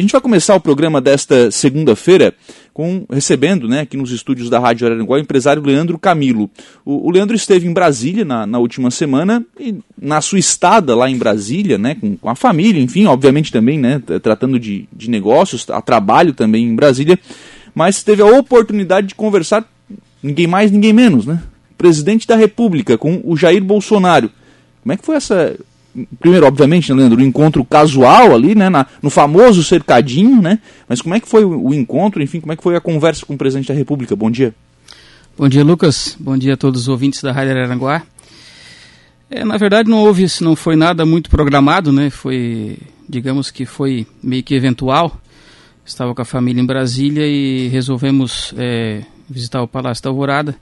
A gente vai começar o programa desta segunda-feira com recebendo, né, aqui nos estúdios da Rádio Araranguá, o empresário Leandro Camilo. O, o Leandro esteve em Brasília na, na, última semana e na sua estada lá em Brasília, né, com, com a família, enfim, obviamente também, né, tratando de, de negócios, a trabalho também em Brasília, mas teve a oportunidade de conversar, ninguém mais, ninguém menos, né, presidente da República, com o Jair Bolsonaro. Como é que foi essa primeiro, obviamente, né, Leandro, o um encontro casual ali, né, na, no famoso cercadinho, né? Mas como é que foi o, o, encontro, enfim, como é que foi a conversa com o presidente da República? Bom dia. Bom dia, Lucas. Bom dia a todos os ouvintes da Rádio Araranguá. É, na verdade, não houve, não foi nada muito programado, né? Foi, digamos que foi meio que eventual. Estava com a família em Brasília e resolvemos é, visitar o Palácio da Alvorada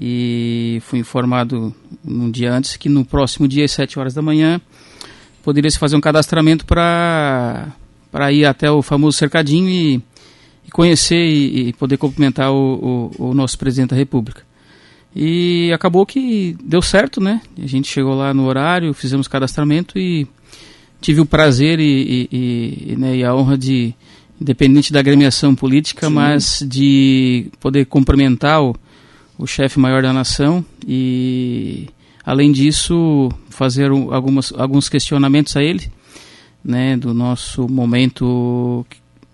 e fui informado um dia antes que no próximo dia, às 7 horas da manhã, poderia se fazer um cadastramento para ir até o famoso cercadinho e, e conhecer e, e, poder cumprimentar o, o, o, nosso presidente da República. E acabou que deu certo, né? A gente chegou lá no horário, fizemos cadastramento e tive o prazer e, e, né, e a honra de, independente da agremiação política, Sim. mas de poder cumprimentar o o chefe maior da nação e além disso fazer algumas, alguns questionamentos a ele né do nosso momento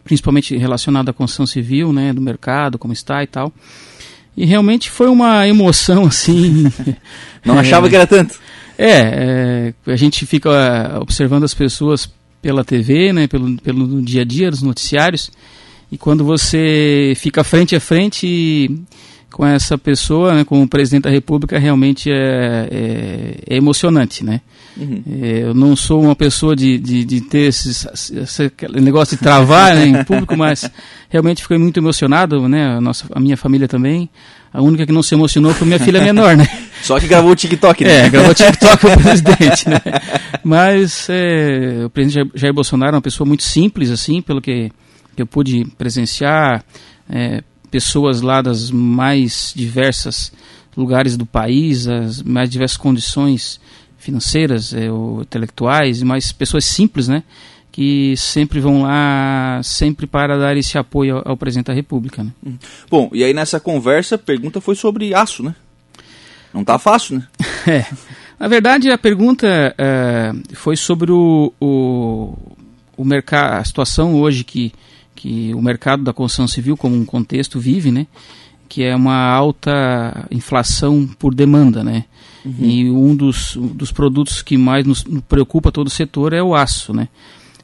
principalmente relacionado à construção civil né do mercado como está e tal. E realmente foi uma emoção assim. Não é, achava que era tanto? É, é, a gente fica observando as pessoas pela TV né pelo pelo dia a dia dos noticiários e quando você fica frente a frente com essa pessoa, né, com o presidente da República, realmente é, é, é emocionante, né? Uhum. É, eu não sou uma pessoa de, de, de ter esse, esse, negócio de travar né, em público, mas realmente fiquei muito emocionado, né? A, nossa, a minha família também. A única que não se emocionou foi minha filha menor, né? Só que gravou o TikTok, né? É, gravou o TikTok o presidente, né? Mas é, o presidente Jair Bolsonaro é uma pessoa muito simples, assim, pelo que, que eu pude presenciar. É, pessoas lá das mais diversas lugares do país, as mais diversas condições financeiras, é, ou intelectuais, mas pessoas simples, né? que sempre vão lá, sempre para dar esse apoio ao, ao presidente da República. Né? Uhum. Bom, e aí nessa conversa a pergunta foi sobre aço, né? Não tá fácil, né? é. Na verdade, a pergunta é, foi sobre o, o, o mercado, a situação hoje que que o mercado da construção civil como um contexto vive, né? Que é uma alta inflação por demanda, né? Uhum. E um dos, dos produtos que mais nos preocupa todo o setor é o aço, né?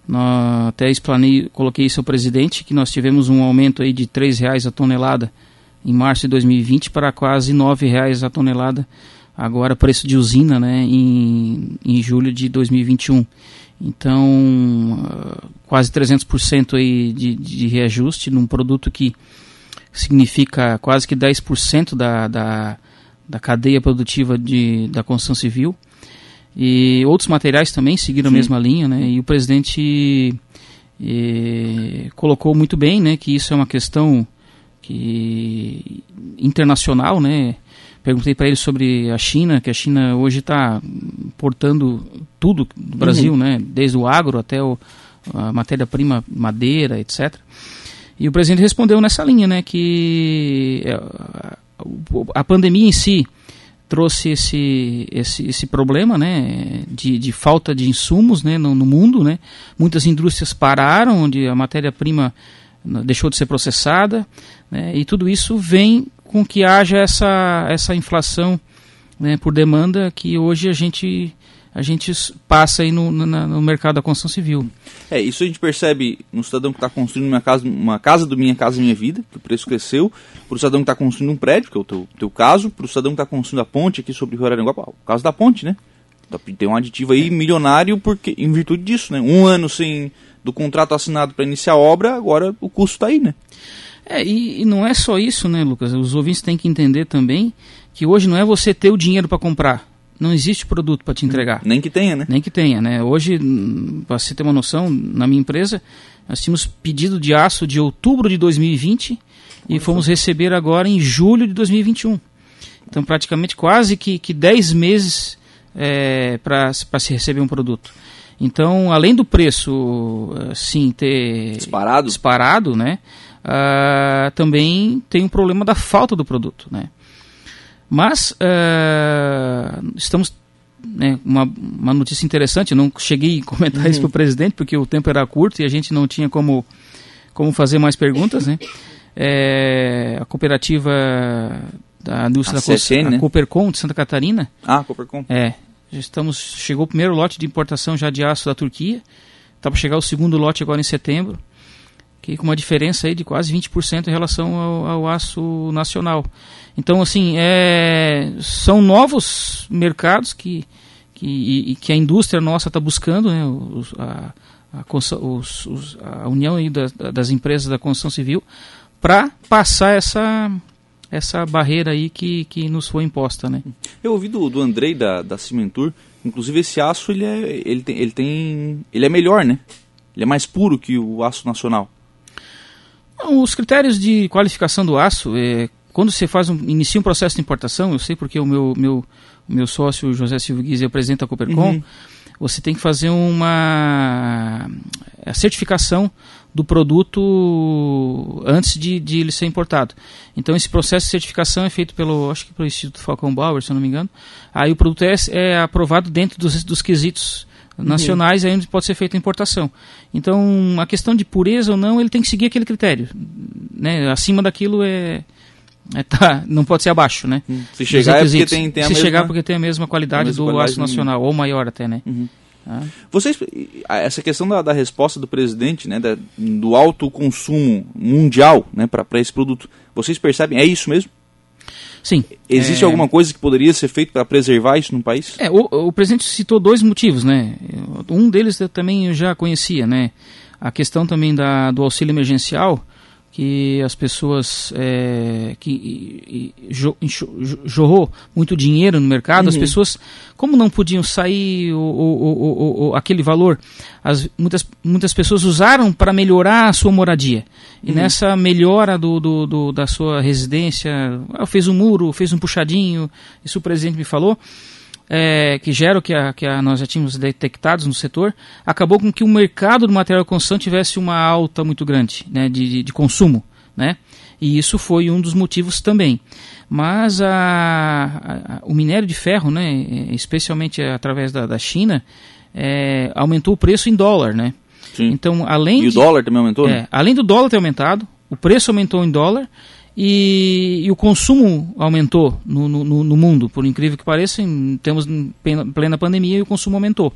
Nós até explanei, coloquei isso ao presidente que nós tivemos um aumento aí de R$ reais a tonelada em março de 2020 para quase R$ reais a tonelada agora preço de usina, né, em, em julho de 2021. Então, uh, quase 300% aí de, de reajuste num produto que significa quase que 10% da, da, da cadeia produtiva de, da construção civil. E outros materiais também seguiram Sim. a mesma linha, né? E o presidente eh, colocou muito bem, né, que isso é uma questão que internacional, né? Perguntei para ele sobre a China, que a China hoje está importando tudo do Brasil, uhum. né? Desde o agro até o, a matéria-prima, madeira, etc. E o presidente respondeu nessa linha, né? Que é, a pandemia em si trouxe esse, esse, esse problema né, de, de falta de insumos né, no, no mundo. Né? Muitas indústrias pararam, onde a matéria-prima deixou de ser processada, né, e tudo isso vem com que haja essa, essa inflação né, por demanda que hoje a gente a gente passa aí no, no, no, mercado da construção civil. É, isso a gente percebe no cidadão que está construindo uma casa, uma casa do Minha Casa Minha Vida, que o preço cresceu, para o cidadão que está construindo um prédio, que é o teu, teu caso, para o cidadão que está construindo a ponte aqui sobre o Rio Araranguá, o caso da ponte, né? Tem um aditivo aí milionário porque, em virtude disso, né? Um ano sem do contrato assinado para iniciar a obra, agora o custo está aí, né? É, e, e, não é só isso, né, Lucas? Os ouvintes têm que entender também que hoje não é você ter o dinheiro para comprar. Não existe produto para te entregar. Nem que tenha, né? Nem que tenha, né? Hoje, hum, para você ter uma noção, na minha empresa, nós tínhamos pedido de aço de outubro de 2020 e fomos receber agora em julho de 2021. Então, praticamente quase que, que 10 meses é, para se receber um produto. Então, além do preço, eh, sim, ter disparado, disparado né, uh, também tem o problema da falta do produto. Né. Mas uh, estamos né, uma, uma notícia interessante, eu não cheguei a comentar uhum. isso para o presidente, porque o tempo era curto e a gente não tinha como, como fazer mais perguntas. Né. É, a cooperativa da indústria a da CSN, né? Coopercom de Santa Catarina. Ah, Coopercom. É, já estamos, chegou o primeiro lote de importação já de aço da Turquia. Está para chegar o segundo lote agora em setembro, que com uma diferença aí de quase 20% em relação ao, ao, aço nacional. Então, assim, é, são novos mercados que, que, que a indústria nossa está buscando, né, os, a, a, os, os, a união aí das, das empresas da construção civil, para passar essa, essa barreira aí que, que nos foi imposta, né? Eu ouvi do, do Andrei da, da Cimentur, inclusive esse aço ele é, ele tem, ele tem, ele é melhor, né? Ele é mais puro que o aço nacional. Os critérios de qualificação do aço, é, quando você faz um, inicia um processo de importação, eu sei porque o meu, meu, meu sócio José Silvio Guiz presidente da Coopercom, uhum. você tem que fazer uma a certificação do produto antes de, de ele ser importado. Então esse processo de certificação é feito pelo, acho que pelo Instituto Falcon Bauer, se eu não me engano. Aí o produto é, é aprovado dentro dos, dos quesitos nacionais, uhum. aí onde pode ser feita a importação. Então a questão de pureza ou não, ele tem que seguir aquele critério. Né? Acima daquilo é, é, tá, não pode ser abaixo, né? Se chegar é porque tem, tem a Se mesma... chegar porque tem a mesma qualidade a mesma do qualidade aço nacional, ou maior até, né? Uhum. Ah. Vocês, essa questão da, da, resposta do presidente, né, da, do alto consumo mundial né, para esse produto, vocês percebem? É isso mesmo? Sim. Existe é... alguma coisa que poderia ser feita para preservar isso no país? É, o, o, presidente citou dois motivos, né? Um deles eu também já conhecia, né? A questão também da, do auxílio emergencial, que as pessoas é, que jorrou muito dinheiro no mercado, uhum. as pessoas, como não podiam sair o, aquele valor, as, muitas, muitas pessoas usaram para melhorar a sua moradia. E uhum. nessa melhora do, do, do, da sua residência, ah, fez um muro, fez um puxadinho, isso o presidente me falou é, que gera o que, a, que a, nós já tínhamos detectados no setor, acabou com que o mercado do material de construção tivesse uma alta muito grande né, de, de, consumo. Né? E isso foi um dos motivos também. Mas a, a, o minério de ferro, né, especialmente através da, da China, é, aumentou o preço em dólar. Né? Sim. Então, além e de, o dólar também aumentou? É, além do dólar ter aumentado, o preço aumentou em dólar e, e, o consumo aumentou no, no, no, mundo, por incrível que pareça, em, temos em plena pandemia e o consumo aumentou.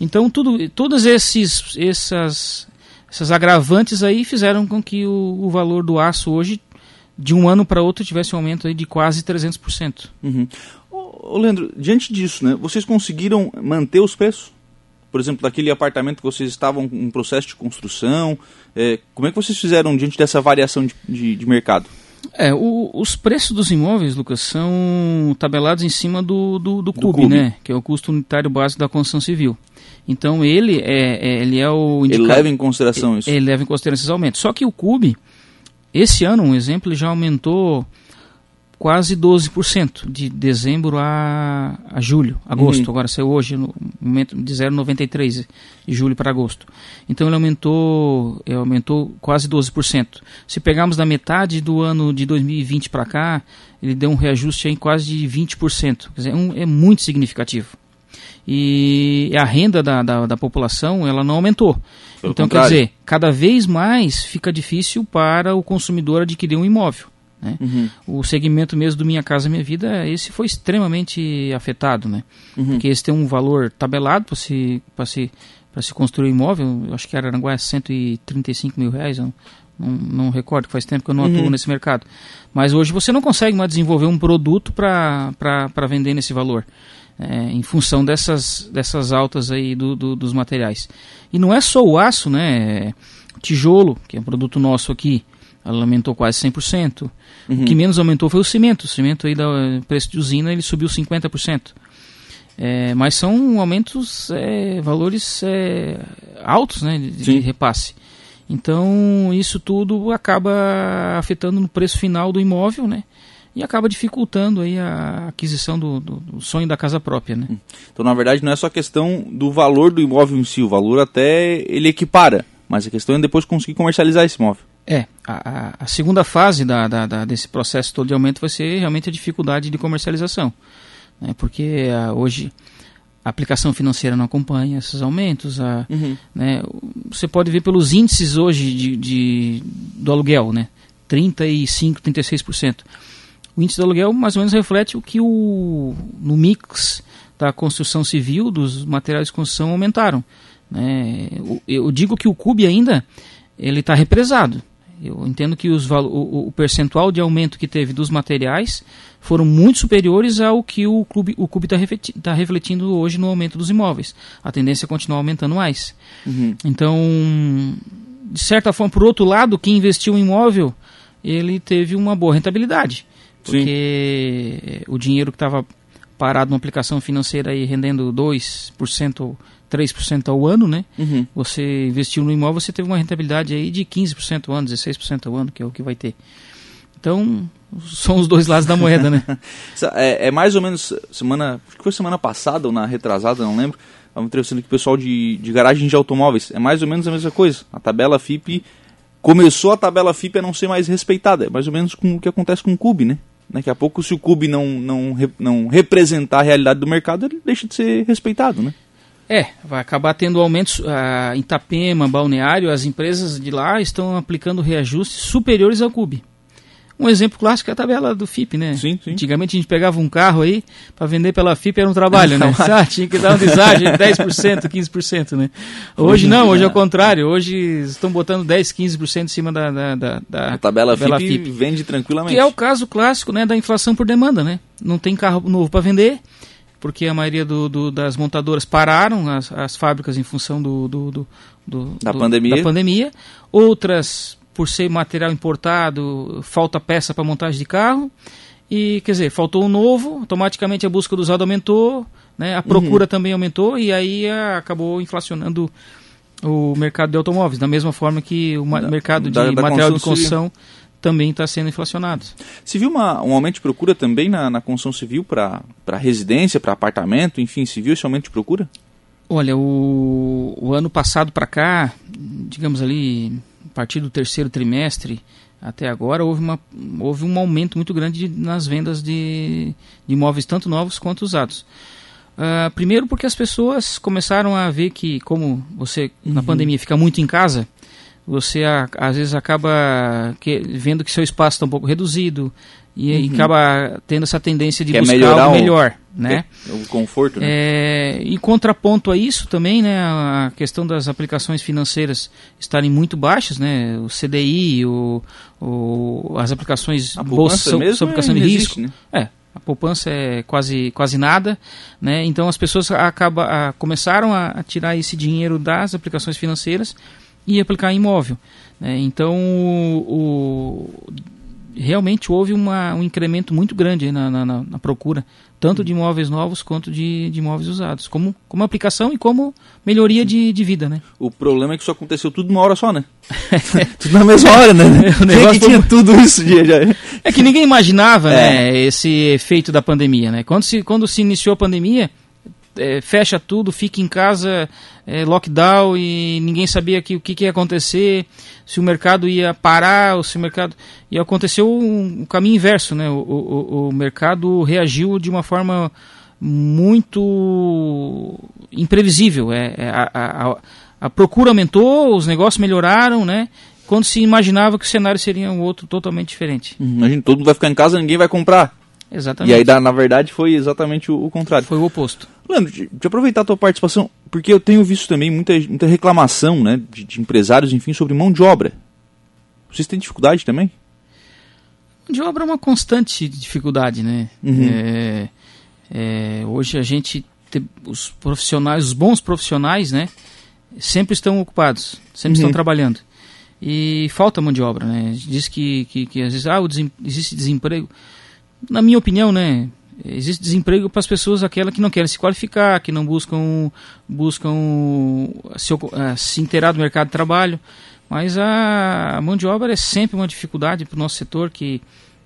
Então, tudo, todas esses, essas, essas agravantes aí fizeram com que o, o valor do aço hoje, de um ano para outro, tivesse um aumento aí de quase 300%. Uhum. Ô, Leandro, diante disso, né, vocês conseguiram manter os preços? Por exemplo, daquele apartamento que vocês estavam em processo de construção, é, como é que vocês fizeram diante dessa variação de, de, de mercado? É, o, os preços dos imóveis, Lucas, são tabelados em cima do, do, do, do CUB, CUB, né? Que é o custo unitário básico da construção civil. Então ele é, é ele é o indicador, Ele leva em consideração ele, isso. Ele leva em consideração esses aumentos. Só que o CUB, esse ano, um exemplo, ele já aumentou quase 12% de dezembro a, a julho, agosto. Uhum. Agora saiu hoje no momento de 0,93 de julho para agosto. Então ele aumentou, ele aumentou quase 12%. Se pegarmos da metade do ano de 2020 para cá, ele deu um reajuste em quase de 20%. Quer dizer, é, um, é muito significativo. E a renda da, da, da população ela não aumentou. Pelo então, contrário. quer dizer, cada vez mais fica difícil para o consumidor adquirir um imóvel. Né? Uhum. O segmento mesmo do Minha Casa Minha Vida, esse foi extremamente afetado, né? Uhum. Porque esse tem um valor tabelado para se, se, se construir um imóvel, eu acho que era é 135 mil reais, não, não, não, recordo, faz tempo que eu não atuo uhum. nesse mercado. Mas hoje você não consegue mais desenvolver um produto para vender nesse valor. É, em função dessas, dessas altas aí do, do, dos materiais. E não é só o aço, né? É tijolo, que é um produto nosso aqui, ela aumentou quase 100%. Uhum. O que menos aumentou foi o cimento. O cimento aí, da preço de usina, ele subiu 50%. É, mas são aumentos, é, valores é, altos né, de, de, repasse. Então, isso tudo acaba afetando no preço final do imóvel, né? e acaba dificultando aí a aquisição do, do, do, sonho da casa própria, né? Então, na verdade, não é só questão do valor do imóvel em si, o valor até ele equipara, mas a questão é depois conseguir comercializar esse imóvel. É, a, a segunda fase da, da, da, desse processo todo de aumento vai ser realmente a dificuldade de comercialização, né? porque a, hoje a aplicação financeira não acompanha esses aumentos. A, uhum. né, você pode ver pelos índices hoje de, de, do aluguel, né, 35%, 36%. O índice do aluguel mais ou menos reflete o que o, no mix da construção civil, dos materiais de construção aumentaram. Né? Eu digo que o CUB ainda ele está represado. Eu entendo que os, o, o, percentual de aumento que teve dos materiais foram muito superiores ao que o clube o CUB está refletindo, tá refletindo hoje no aumento dos imóveis. A tendência é continuar aumentando mais. Uhum. Então, de certa forma, por outro lado, quem investiu em imóvel, ele teve uma boa rentabilidade. Porque Sim. o dinheiro que estava parado numa aplicação financeira e rendendo 2%, 3% ao ano, né? Uhum. Você investiu no imóvel, você teve uma rentabilidade aí de 15% ao ano, 16% ao ano, que é o que vai ter. Então, são os dois lados da moeda, né? é, é, mais ou menos semana, acho que foi semana passada ou na retrasada, não lembro. Estava entrevistando aqui o pessoal de, de garagem de automóveis. É mais ou menos a mesma coisa. A tabela FIP começou a tabela FIP a não ser mais respeitada. É mais ou menos com o que acontece com o CUB, né? Daqui a pouco, se o CUB não, não, não representar a realidade do mercado, ele deixa de ser respeitado, né? É, vai acabar tendo aumentos uh, em Itapema, Balneário, as empresas de lá estão aplicando reajustes superiores ao CUB. Um exemplo clássico é a tabela do FIP, né? Sim, sim. Antigamente a gente pegava um carro aí para vender pela FIP era um trabalho, né? ah, tinha que dar um deságio de 10%, 15%, né? Hoje não, hoje é o contrário. Hoje estão botando 10, 15% em cima da, da, da, da a tabela, tabela FIP, FIP vende tranquilamente. Que é o caso clássico, né, da inflação por demanda, né? Não tem carro novo para vender, porque a maioria do, do, das montadoras pararam as, as fábricas em função do, do, da, pandemia. da pandemia. Outras por ser material importado, falta peça para montagem de carro. E, quer dizer, faltou um novo, automaticamente a busca do usado aumentou, né? a procura uhum. também aumentou e aí a, acabou inflacionando o mercado de automóveis, da mesma forma que o da, mercado de da, da material de construção também está sendo inflacionado. Se viu uma, um aumento de procura também na, na construção civil para residência, para apartamento, enfim, se viu esse aumento de procura? Olha, o, o ano passado para cá, digamos ali, a partir do terceiro trimestre até agora, houve, uma, houve um aumento muito grande de, nas vendas de, de imóveis, tanto novos quanto usados. Uh, primeiro porque as pessoas começaram a ver que, como você uhum. na pandemia fica muito em casa, você a, às vezes acaba que, vendo que seu espaço está um pouco reduzido, e, uhum. e, acaba tendo essa tendência de Quer buscar algo melhor, né? O conforto, né? É, em contraponto a isso também, né, a questão das aplicações financeiras estarem muito baixas, né? O CDI, o, o as aplicações bolsa, mesmo aplicação de risco, né? É, a poupança é quase, quase nada, né? Então as pessoas acaba, a, começaram a, a, tirar esse dinheiro das aplicações financeiras e aplicar em imóvel. Né? Então o, o realmente houve uma, um incremento muito grande na, na, na, procura, tanto de imóveis novos quanto de, de imóveis usados, como, como aplicação e como melhoria de, de vida, né? O problema é que isso aconteceu tudo numa hora só, né? tudo na mesma hora, né? o negócio que tinha tudo isso de... É que ninguém imaginava, é. né, esse efeito da pandemia, né? Quando se, quando se iniciou a pandemia, é, fecha tudo, fica em casa, é, lockdown e ninguém sabia que, o que, que, ia acontecer, se o mercado ia parar, ou se o mercado. E aconteceu um, um caminho inverso, né? O, o, o, mercado reagiu de uma forma muito imprevisível. É, é a, a, a procura aumentou, os negócios melhoraram, né? Quando se imaginava que o cenário seria um outro totalmente diferente. Uhum. Imagina, todo mundo vai ficar em casa, ninguém vai comprar. Exatamente. E aí, na verdade, foi exatamente o, o contrário. Foi o oposto. Leandro, de, de, aproveitar a tua participação, porque eu tenho visto também muita, muita reclamação né, de, de empresários, enfim, sobre mão de obra. Vocês têm dificuldade também? Mão de obra é uma constante dificuldade, né? Uhum. É, é, hoje a gente, os profissionais, os bons profissionais, né? Sempre estão ocupados, sempre uhum. estão trabalhando. E falta mão de obra, né? Diz que, que, que às vezes ah, desem, existe desemprego na minha opinião, né, existe desemprego para as pessoas aquelas que não querem se qualificar, que não buscam buscam se, uh, se inteirar do mercado de trabalho. Mas a, a mão de obra é sempre uma dificuldade para o nosso setor que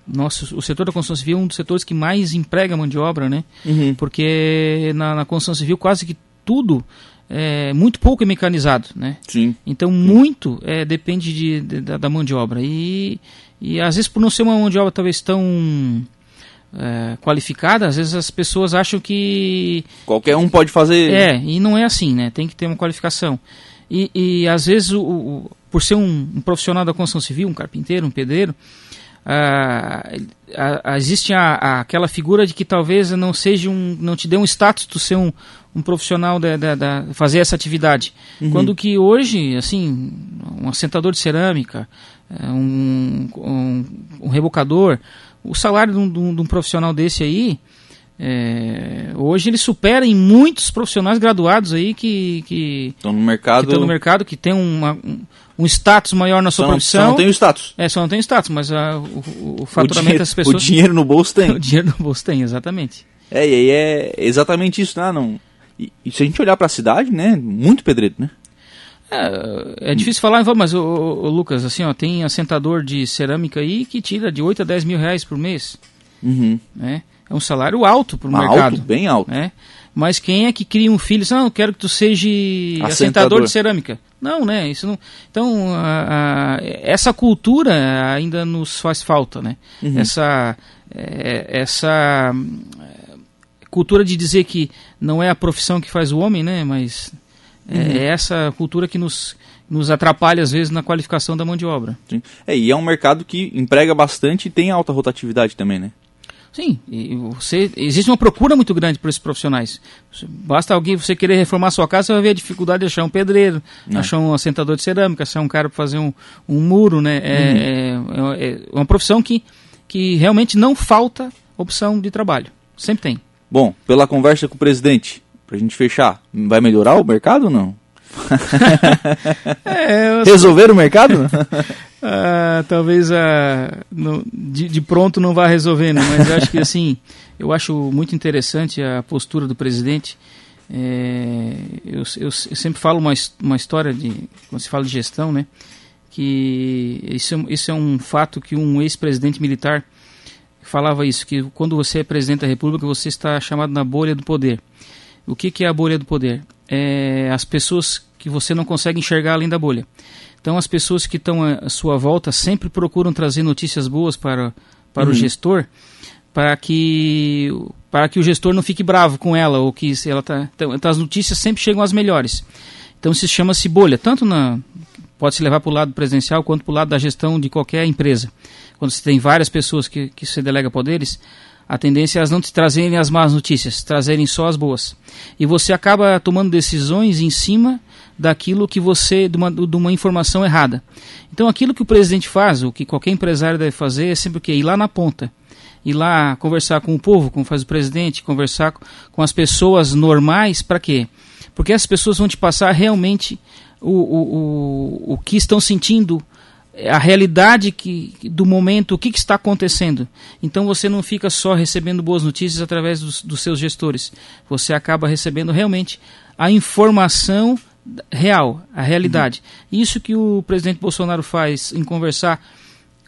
nosso, o setor da construção civil é um dos setores que mais emprega mão de obra, né? Uhum. Porque na, na, construção civil quase que tudo é muito pouco é mecanizado, né? Sim. Então muito é, depende de, de, da, da, mão de obra e, e às vezes por não ser uma mão de obra talvez tão é, qualificada, às vezes as pessoas acham que qualquer um pode fazer. É e não é assim, né? Tem que ter uma qualificação. E, e às vezes o, o por ser um, um profissional da construção civil, um carpinteiro, um pedreiro, ah, ah, existe a, a, aquela figura de que talvez não seja um, não te dê um status de ser um, um profissional da, da, da, fazer essa atividade. Uhum. Quando que hoje, assim, um assentador de cerâmica, eh, um, um, um rebocador, o salário de um, de um profissional desse aí, é, hoje ele supera em muitos profissionais graduados aí que estão no mercado, que no mercado, que tem uma, um, um status maior na sua só profissão. Só não tem o status. É, só não tem o status, mas a, o, o faturamento das pessoas. O dinheiro no bolso tem. o dinheiro no bolso tem, exatamente. É, e aí é exatamente isso, né? Não, e, e se a gente olhar para a cidade, né? Muito pedreiro, né? É, é difícil falar, mas o, Lucas, assim, ó, tem assentador de cerâmica aí que tira de 8 a 10 mil reais por mês. Uhum. Né? É um salário alto para o mercado. Alto, bem alto. Né? Mas quem é que cria um filho? Não, eu quero que tu seja assentador, assentador de cerâmica. Não, né? Isso não. Então a, a, essa cultura ainda nos faz falta, né? Uhum. Essa é, essa é, cultura de dizer que não é a profissão que faz o homem, né? Mas uhum. é essa cultura que nos nos atrapalha às vezes na qualificação da mão de obra. Sim. É, e é um mercado que emprega bastante e tem alta rotatividade também, né? Sim, você, existe uma procura muito grande por esses profissionais. Basta alguém você querer reformar sua casa, você vai ver a dificuldade de achar um pedreiro, Não. achar um assentador de cerâmica, achar um cara para fazer um, um muro, né? É, uhum. é, é, uma profissão que, que realmente não falta opção de trabalho. Sempre tem. Bom, pela conversa com o presidente, para a gente fechar, vai melhorar o mercado ou não? é, Resolver o mercado? ah, talvez ah, no, de, de, pronto não vá resolver, né? mas acho que assim, eu acho muito interessante a postura do presidente. É, eu, eu, eu, sempre falo uma, uma história de quando se fala de gestão, né? Que isso, é isso é um fato que um ex-presidente militar falava isso, que quando você é presidente da República você está chamado na bolha do poder. O que, que é a bolha do poder? É as pessoas que você não consegue enxergar além da bolha. Então, as pessoas que estão à sua volta sempre procuram trazer notícias boas para, para uhum. o gestor, para que, para que o gestor não fique bravo com ela, ou que ela tá, então, então, as notícias sempre chegam às melhores. Então, isso chama-se bolha, tanto na pode se levar para o lado presidencial quanto para o lado da gestão de qualquer empresa. Quando você tem várias pessoas que, que você delega poderes, a tendência é elas não te trazerem as más notícias, trazerem só as boas. E você acaba tomando decisões em cima daquilo que você, de uma, de uma informação errada. Então aquilo que o presidente faz, o que qualquer empresário deve fazer, é sempre o quê? Ir lá na ponta. Ir lá conversar com o povo, como faz o presidente, conversar com as pessoas normais, para quê? Porque essas pessoas vão te passar realmente o, o, o, o que estão sentindo, a realidade que, do momento, o que, que, está acontecendo. Então você não fica só recebendo boas notícias através dos, dos seus gestores. Você acaba recebendo realmente a informação real, a realidade. Uhum. Isso que o presidente Bolsonaro faz em conversar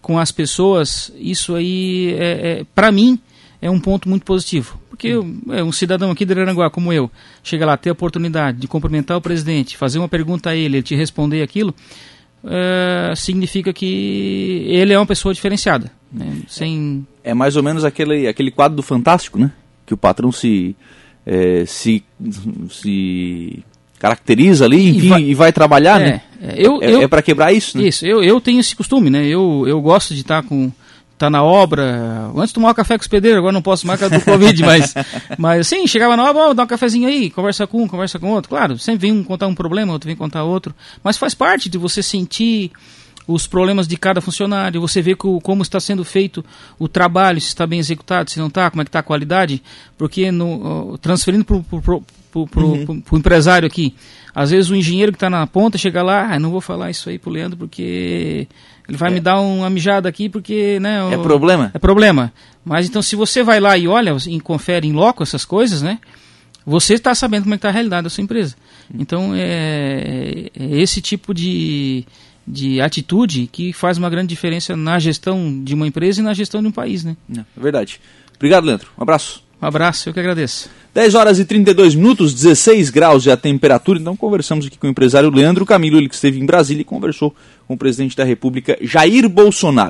com as pessoas, isso aí, é, é para mim, é um ponto muito positivo. Porque é, um cidadão aqui de Aranguá, como eu, chega lá, ter a oportunidade de cumprimentar o presidente, fazer uma pergunta a ele, ele te responder aquilo, é, significa que ele é uma pessoa diferenciada. Né? Sem... É mais ou menos aquele, aquele quadro do Fantástico, né? Que o patrão se, é, se, se caracteriza ali enfim, e, vai, e vai trabalhar, é, né? É, eu, é, é para quebrar isso, né? Isso, eu, eu tenho esse costume, né? Eu, eu gosto de estar com tá na obra. Antes tomar um café com os pedreiros, agora não posso mais por do Covid, mas, mas sim, chegava na obra, dá um cafezinho aí, conversa com um, conversa com outro. Claro, sempre vem um contar um problema, outro vem contar outro. Mas faz parte de você sentir os problemas de cada funcionário, você vê como está sendo feito o trabalho, se está bem executado, se não está, como é que está a qualidade, porque no, transferindo para o uhum. empresário aqui, às vezes o engenheiro que está na ponta chega lá, ah, não vou falar isso aí pro Leandro porque ele vai é. me dar uma mijada aqui porque, né? O, é problema. É problema. Mas então se você vai lá e olha e confere em loco essas coisas, né? Você está sabendo como é está a realidade da sua empresa. Então é, é esse tipo de de atitude que faz uma grande diferença na gestão de uma empresa e na gestão de um país, né? É, é verdade. Obrigado, Leandro. Um abraço. Um abraço, eu que agradeço. 10 horas e 32 minutos, 16 graus é a temperatura. Então conversamos aqui com o empresário Leandro Camilo, ele que esteve em Brasília e conversou com o presidente da República, Jair Bolsonaro.